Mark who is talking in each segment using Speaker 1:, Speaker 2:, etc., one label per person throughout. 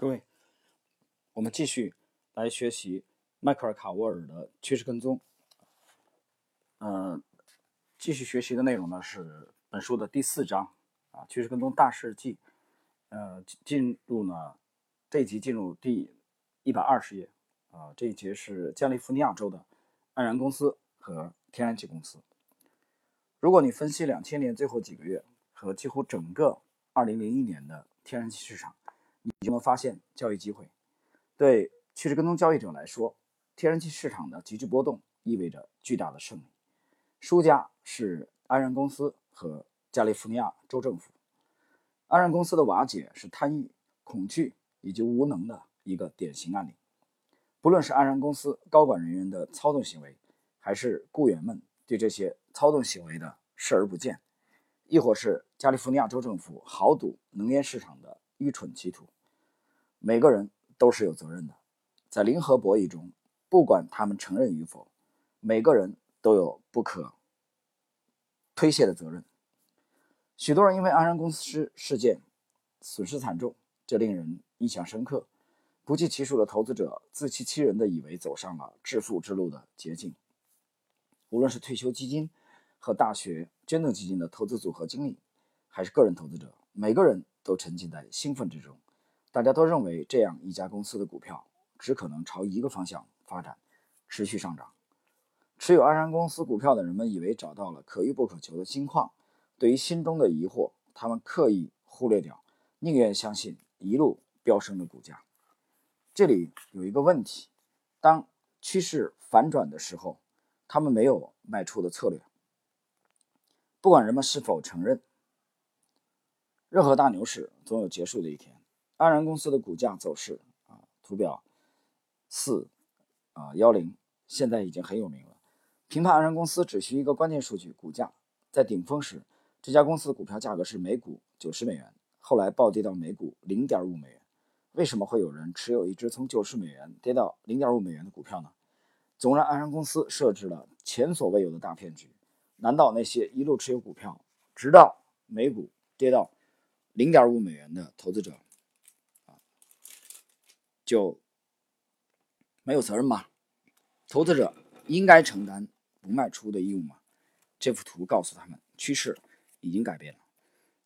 Speaker 1: 各位，我们继续来学习迈克尔·卡沃尔的趋势跟踪。嗯，继续学习的内容呢是本书的第四章啊，趋势跟踪大事记。呃，进入呢这一集进入第一百二十页啊，这一节是加利福尼亚州的安然公司和天然气公司。如果你分析两千年最后几个月和几乎整个二零零一年的天然气市场，你就能发现交易机会。对趋势跟踪交易者来说，天然气市场的急剧波动意味着巨大的胜利。输家是安然公司和加利福尼亚州政府。安然公司的瓦解是贪欲、恐惧以及无能的一个典型案例。不论是安然公司高管人员的操纵行为，还是雇员们对这些操纵行为的视而不见，亦或是加利福尼亚州政府豪赌能源市场的愚蠢企图。每个人都是有责任的，在零和博弈中，不管他们承认与否，每个人都有不可推卸的责任。许多人因为安然公司事件损失惨重，这令人印象深刻。不计其数的投资者自欺欺人的以为走上了致富之路的捷径。无论是退休基金和大学捐赠基金的投资组合经理，还是个人投资者，每个人都沉浸在兴奋之中。大家都认为这样一家公司的股票只可能朝一个方向发展，持续上涨。持有安然公司股票的人们以为找到了可遇不可求的金矿。对于心中的疑惑，他们刻意忽略掉，宁愿相信一路飙升的股价。这里有一个问题：当趋势反转的时候，他们没有卖出的策略。不管人们是否承认，任何大牛市总有结束的一天。安然公司的股价走势啊，图表四啊幺零，现在已经很有名了。评判安然公司只需一个关键数据：股价在顶峰时，这家公司的股票价格是每股九十美元，后来暴跌到每股零点五美元。为什么会有人持有一只从九十美元跌到零点五美元的股票呢？总让安然公司设置了前所未有的大骗局。难道那些一路持有股票，直到每股跌到零点五美元的投资者？就没有责任吗？投资者应该承担不卖出的义务吗？这幅图告诉他们，趋势已经改变了。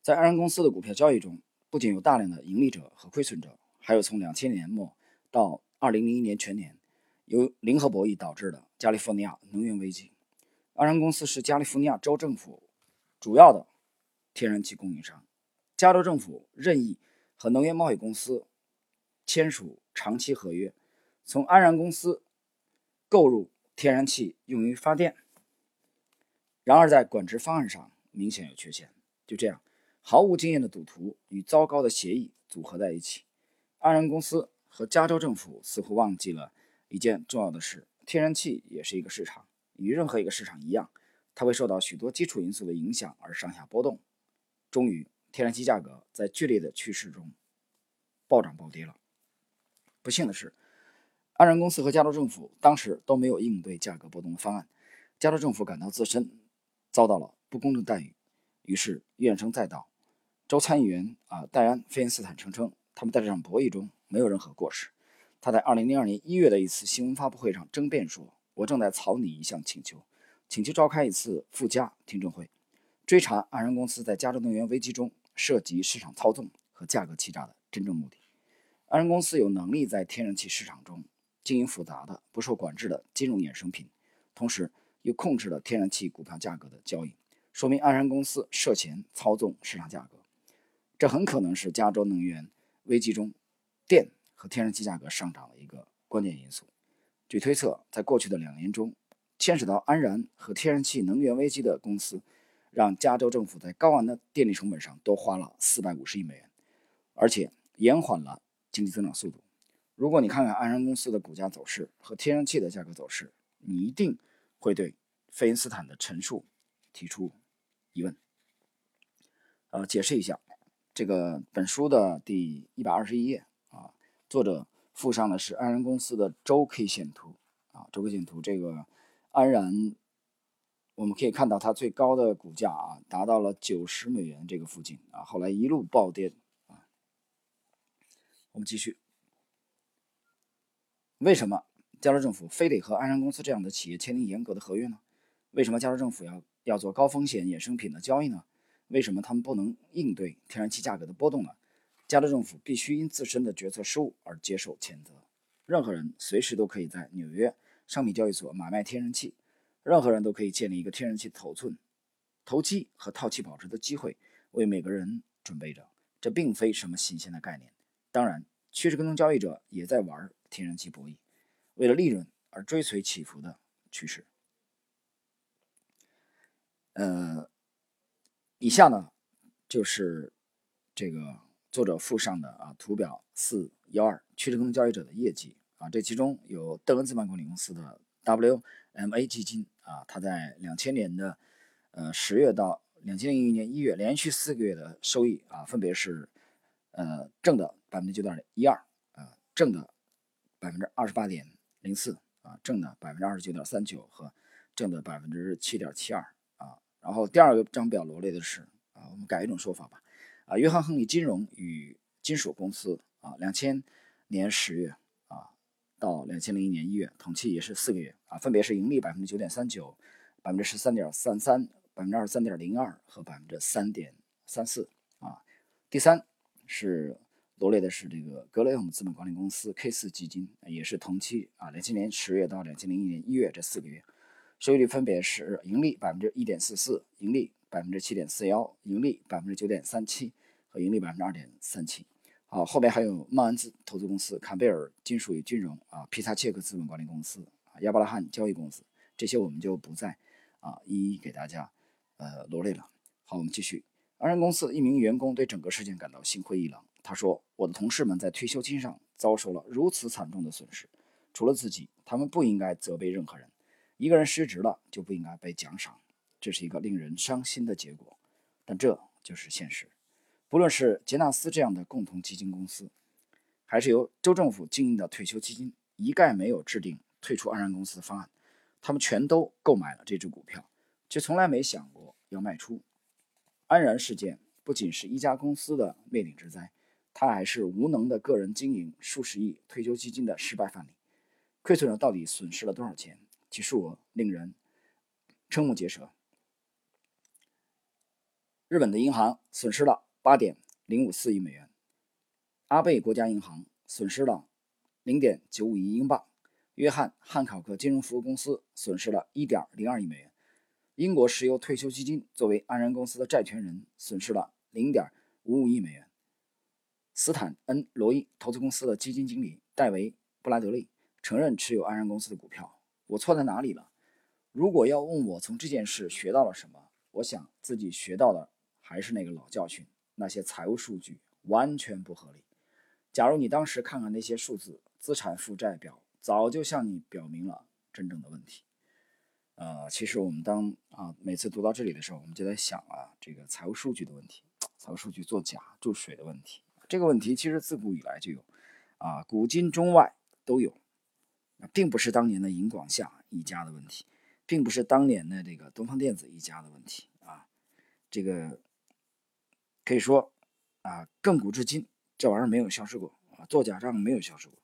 Speaker 1: 在安然公司的股票交易中，不仅有大量的盈利者和亏损者，还有从两千年末到二零零一年全年由零和博弈导致的加利福尼亚能源危机。安然公司是加利福尼亚州政府主要的天然气供应商，加州政府任意和能源贸易公司签署。长期合约，从安然公司购入天然气用于发电。然而，在管制方案上明显有缺陷。就这样，毫无经验的赌徒与糟糕的协议组合在一起。安然公司和加州政府似乎忘记了一件重要的事：天然气也是一个市场，与任何一个市场一样，它会受到许多基础因素的影响而上下波动。终于，天然气价格在剧烈的趋势中暴涨暴跌了。不幸的是，安然公司和加州政府当时都没有应对价格波动的方案。加州政府感到自身遭到了不公正待遇，于是怨声载道。州参议员啊戴安·费恩斯坦声称，他们在这场博弈中没有任何过失。他在2002年1月的一次新闻发布会上争辩说：“我正在草拟一项请求，请求召开一次附加听证会，追查安然公司在加州能源危机中涉及市场操纵和价格欺诈的真正目的。”安然公司有能力在天然气市场中经营复杂的、不受管制的金融衍生品，同时又控制了天然气股票价格的交易，说明安然公司涉嫌操纵市场价格。这很可能是加州能源危机中电和天然气价格上涨的一个关键因素。据推测，在过去的两年中，牵扯到安然和天然气能源危机的公司，让加州政府在高昂的电力成本上多花了四百五十亿美元，而且延缓了。经济增长速度。如果你看看安然公司的股价走势和天然气的价格走势，你一定会对费因斯坦的陈述提出疑问。呃，解释一下，这个本书的第一百二十一页啊，作者附上的是安然公司的周 K 线图啊，周 K 线图。这个安然，我们可以看到它最高的股价啊，达到了九十美元这个附近啊，后来一路暴跌。我们继续。为什么加州政府非得和安然公司这样的企业签订严格的合约呢？为什么加州政府要要做高风险衍生品的交易呢？为什么他们不能应对天然气价格的波动呢？加州政府必须因自身的决策失误而接受谴责。任何人随时都可以在纽约商品交易所买卖天然气，任何人都可以建立一个天然气头寸、投机和套期保值的机会，为每个人准备着。这并非什么新鲜的概念。当然，趋势跟踪交易者也在玩天然气博弈，为了利润而追随起伏的趋势。呃。以下呢，就是这个作者附上的啊图表四幺二趋势跟踪交易者的业绩啊，这其中有邓恩资本管理公司的 WMA 基金啊，它在两千年的呃十月到两千零一年一月连续四个月的收益啊，分别是呃正的百分之九点一二啊，正的百分之二十八点零四啊，正的百分之二十九点三九和正的百分之七点七二。啊然后第二个张表罗列的是啊，我们改一种说法吧，啊，约翰亨利金融与金属公司啊，两千年十月啊到两千零一年一月，统计也是四个月啊，分别是盈利百分之九点三九、百分之十三点三三、百分之二十三点零二和百分之三点三四啊。第三是罗列的是这个格雷厄姆资本管理公司 K 四基金，也是同期啊，两千年十月到两千零一年一月这四个月。收益率分别是盈利百分之一点四四，盈利百分之七点四幺，盈利百分之九点三七和盈利百分之二点三七。好，后面还有曼恩兹投资公司、坎贝尔金属与金融啊、皮萨切克资本管理公司啊、亚伯拉罕交易公司，这些我们就不再啊一一给大家呃罗列了。好，我们继续。安然公司一名员工对整个事件感到心灰意冷，他说：“我的同事们在退休金上遭受了如此惨重的损失，除了自己，他们不应该责备任何人。”一个人失职了就不应该被奖赏，这是一个令人伤心的结果，但这就是现实。不论是杰纳斯这样的共同基金公司，还是由州政府经营的退休基金，一概没有制定退出安然公司的方案。他们全都购买了这只股票，却从来没想过要卖出。安然事件不仅是一家公司的灭顶之灾，他还是无能的个人经营数十亿退休基金的失败范例。亏损者到底损失了多少钱？其数额令人瞠目结舌。日本的银行损失了八点零五四亿美元，阿贝国家银行损失了零点九五亿英镑，约翰汉考克金融服务公司损失了一点零二亿美元，英国石油退休基金作为安然公司的债权人损失了零点五五亿美元，斯坦恩罗伊投资公司的基金经理戴维布拉德利承认持有安然公司的股票。我错在哪里了？如果要问我从这件事学到了什么，我想自己学到的还是那个老教训：那些财务数据完全不合理。假如你当时看看那些数字，资产负债表早就向你表明了真正的问题。呃，其实我们当啊每次读到这里的时候，我们就在想啊，这个财务数据的问题，财务数据作假注水的问题，这个问题其实自古以来就有，啊，古今中外都有。并不是当年的银广夏一家的问题，并不是当年的这个东方电子一家的问题啊，这个可以说啊，亘古至今这玩意儿没有消失过啊，做假账没有消失过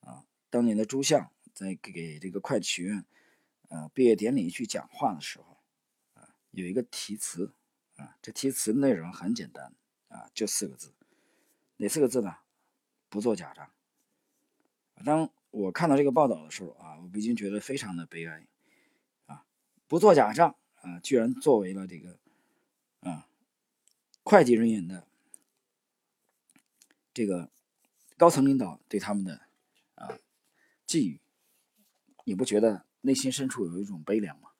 Speaker 1: 啊。当年的朱相在给这个会计学院呃毕业典礼去讲话的时候啊，有一个题词啊，这题词内容很简单啊，就四个字，哪四个字呢？不做假账。当我看到这个报道的时候啊，我不禁觉得非常的悲哀，啊，不做假账啊，居然作为了这个啊会计人员的这个高层领导对他们的啊寄语，你不觉得内心深处有一种悲凉吗？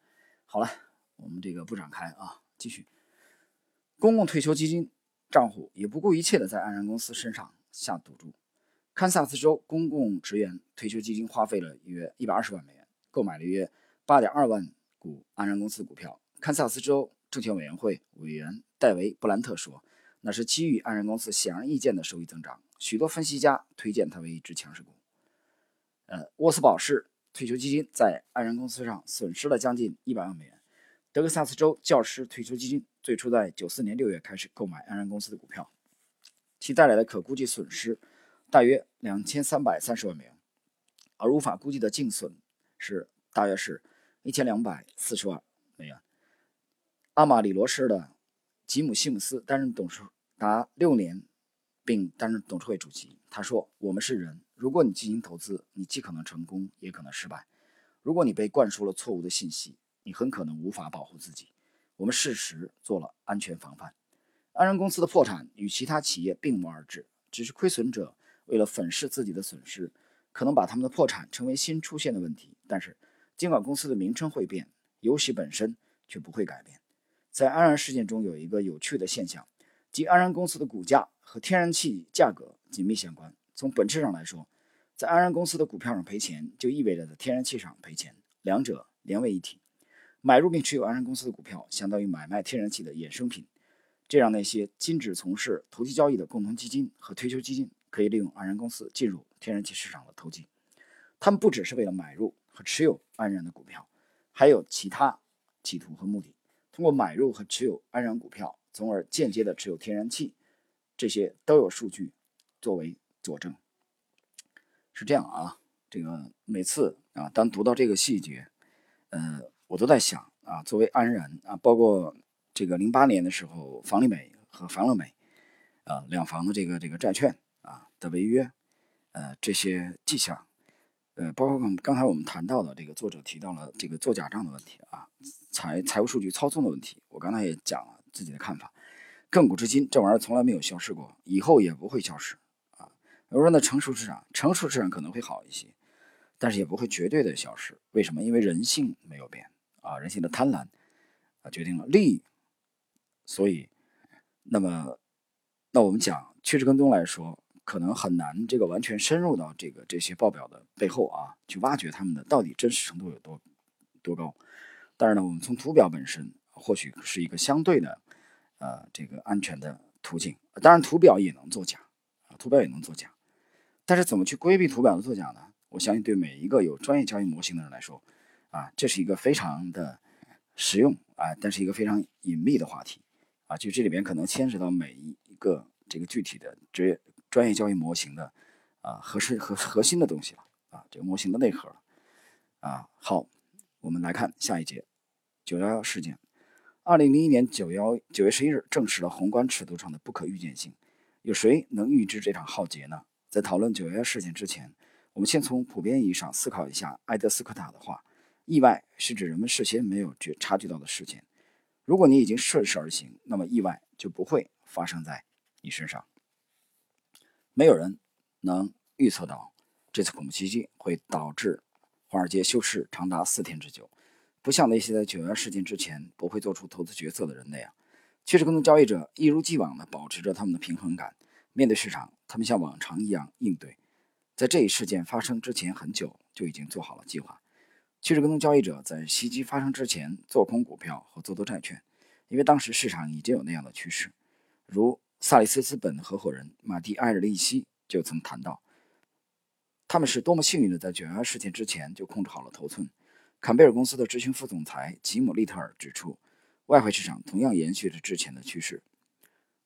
Speaker 1: 好了，我们这个不展开啊，继续。公共退休基金账户也不顾一切的在安然公司身上下赌注。堪萨斯州公共职员退休基金花费了约一百二十万美元，购买了约八点二万股安然公司股票。堪萨斯州证券委员会委员戴维·布兰特说：“那是基于安然公司显而易见的收益增长。许多分析家推荐它为一只强势股。”呃，沃斯堡市退休基金在安然公司上损失了将近一百万美元。德克萨斯州教师退休基金最初在九四年六月开始购买安然公司的股票，其带来的可估计损失。大约两千三百三十万美元，而无法估计的净损是大约是一千两百四十万美元。阿马里罗市的吉姆·西姆斯担任董事达六年，并担任董事会主席。他说：“我们是人，如果你进行投资，你既可能成功，也可能失败。如果你被灌输了错误的信息，你很可能无法保护自己。我们适时做了安全防范。安然公司的破产与其他企业并无二致，只是亏损者。”为了粉饰自己的损失，可能把他们的破产成为新出现的问题。但是，尽管公司的名称会变，游戏本身却不会改变。在安然事件中有一个有趣的现象，即安然公司的股价和天然气价格紧密相关。从本质上来说，在安然公司的股票上赔钱，就意味着在天然气上赔钱，两者连为一体。买入并持有安然公司的股票，相当于买卖天然气的衍生品，这让那些禁止从事投机交易的共同基金和退休基金。可以利用安然公司进入天然气市场的投机，他们不只是为了买入和持有安然的股票，还有其他企图和目的。通过买入和持有安然股票，从而间接的持有天然气，这些都有数据作为佐证。是这样啊，这个每次啊，当读到这个细节，呃，我都在想啊，作为安然啊，包括这个零八年的时候，房利美和房乐美啊两房的这个这个债券。啊的违约，呃这些迹象，呃包括刚才我们谈到的这个作者提到了这个做假账的问题啊，财财务数据操纵的问题，我刚才也讲了自己的看法。亘古至今，这玩意儿从来没有消失过，以后也不会消失啊。我说那成熟市场，成熟市场可能会好一些，但是也不会绝对的消失。为什么？因为人性没有变啊，人性的贪婪啊决定了利益，所以那么那我们讲趋势跟踪来说。可能很难，这个完全深入到这个这些报表的背后啊，去挖掘他们的到底真实程度有多多高。但是呢，我们从图表本身或许是一个相对的呃这个安全的途径。当然，图表也能作假啊，图表也能作假。但是怎么去规避图表的作假呢？我相信对每一个有专业交易模型的人来说啊，这是一个非常的实用啊，但是一个非常隐秘的话题啊，就这里边可能牵扯到每一个这个具体的职业。专业交易模型的啊，核心核核心的东西了啊，这个模型的内核了啊。好，我们来看下一节九幺幺事件。二零零一年九幺九月十一日，证实了宏观尺度上的不可预见性。有谁能预知这场浩劫呢？在讨论九幺幺事件之前，我们先从普遍意义上思考一下埃德斯科塔的话：意外是指人们事先没有觉察觉到的事情。如果你已经顺势而行，那么意外就不会发生在你身上。没有人能预测到这次恐怖袭击会导致华尔街休市长达四天之久，不像那些在九幺事件之前不会做出投资决策的人那样。趋势跟踪交易者一如既往地保持着他们的平衡感，面对市场，他们像往常一样应对。在这一事件发生之前很久就已经做好了计划。趋势跟踪交易者在袭击发生之前做空股票和做多债券，因为当时市场已经有那样的趋势，如。萨利斯资本的合伙人马蒂埃尔利希就曾谈到，他们是多么幸运的，在九幺幺事件之前就控制好了头寸。坎贝尔公司的执行副总裁吉姆利特尔指出，外汇市场同样延续着之前的趋势，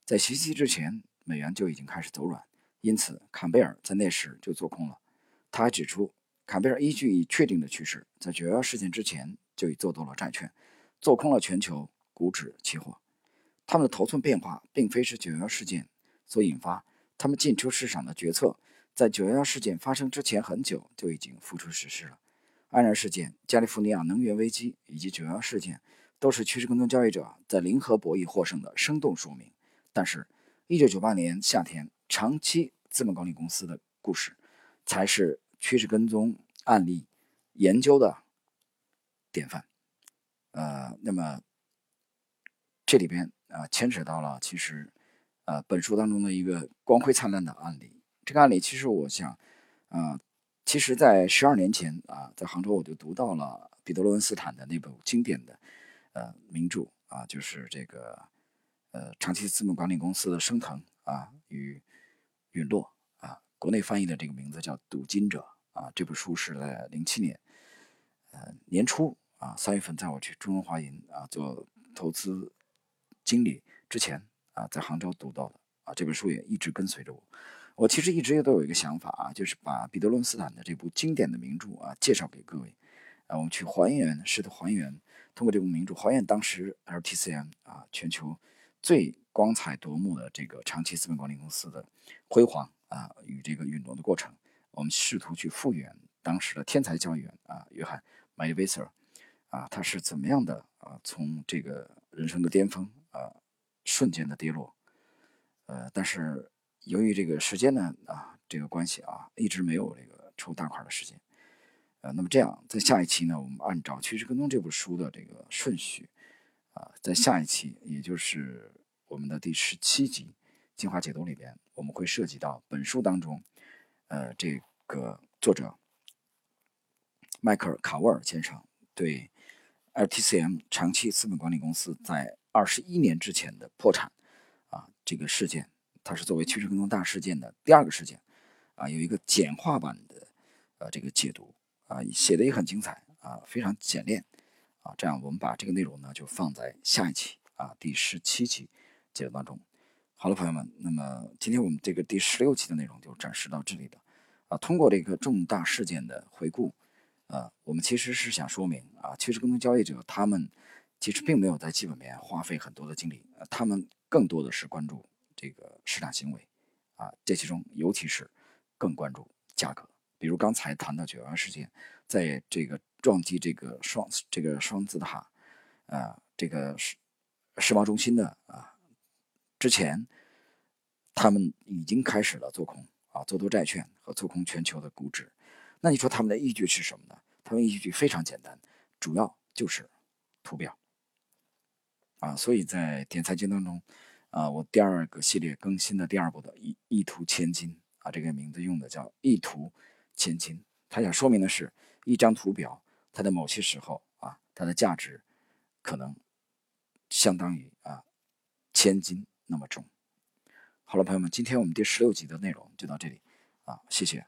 Speaker 1: 在袭击之前，美元就已经开始走软，因此坎贝尔在那时就做空了。他还指出，坎贝尔依据已确定的趋势，在九幺幺事件之前就已做多了债券，做空了全球股指期货。他们的头寸变化并非是九幺幺事件所引发，他们进出市场的决策在九幺幺事件发生之前很久就已经付诸实施了。安然事件、加利福尼亚能源危机以及九幺幺事件都是趋势跟踪交易者在零和博弈获胜的生动说明。但是，一九九八年夏天长期资本管理公司的故事才是趋势跟踪案例研究的典范。呃，那么这里边。啊，牵扯到了其实，呃，本书当中的一个光辉灿烂的案例。这个案例其实我想，啊，其实在十二年前啊，在杭州我就读到了彼得罗恩斯坦的那部经典的呃名著啊，就是这个呃长期资本管理公司的升腾啊与陨落，国内翻译的这个名字叫《赌金者》啊。这本书是在零七年呃年初啊三月份，在我去中文华银啊做投资。经理之前啊，在杭州读到的啊，这本书也一直跟随着我。我其实一直也都有一个想法啊，就是把彼得伦斯坦的这部经典的名著啊介绍给各位，啊，我们去还原，试图还原，通过这部名著还原当时 LTCM 啊全球最光彩夺目的这个长期资本管理公司的辉煌啊与这个运动的过程。我们试图去复原当时的天才教员啊约翰麦迪威瑟啊他是怎么样的啊从这个人生的巅峰啊瞬间的跌落，呃，但是。由于这个时间呢啊这个关系啊，一直没有这个抽大块的时间，呃，那么这样在下一期呢，我们按照《趋势跟踪》这部书的这个顺序啊，在下一期，也就是我们的第十七集精华解读里边，我们会涉及到本书当中，呃，这个作者迈克尔·卡沃尔先生对 LTCM 长期资本管理公司在二十一年之前的破产啊这个事件。它是作为趋势跟踪大事件的第二个事件，啊，有一个简化版的，呃，这个解读，啊，写的也很精彩，啊，非常简练，啊，这样我们把这个内容呢就放在下一期，啊，第十七期解读当中。好了，朋友们，那么今天我们这个第十六期的内容就展示到这里了，啊，通过这个重大事件的回顾，啊，我们其实是想说明，啊，其实跟踪交易者他们其实并没有在基本面花费很多的精力，啊他们更多的是关注。这个市场行为，啊，这其中尤其是更关注价格。比如刚才谈到九幺幺事件，在这个撞击这个双这个双子塔，啊，这个世世贸中心的啊之前，他们已经开始了做空啊，做多债券和做空全球的股指。那你说他们的依据是什么呢？他们依据非常简单，主要就是图表啊。所以在点财经当中。啊，我第二个系列更新的第二部的“一一图千金”啊，这个名字用的叫“一图千金”。它想说明的是，一张图表，它的某些时候啊，它的价值可能相当于啊千金那么重。好了，朋友们，今天我们第十六集的内容就到这里啊，谢谢。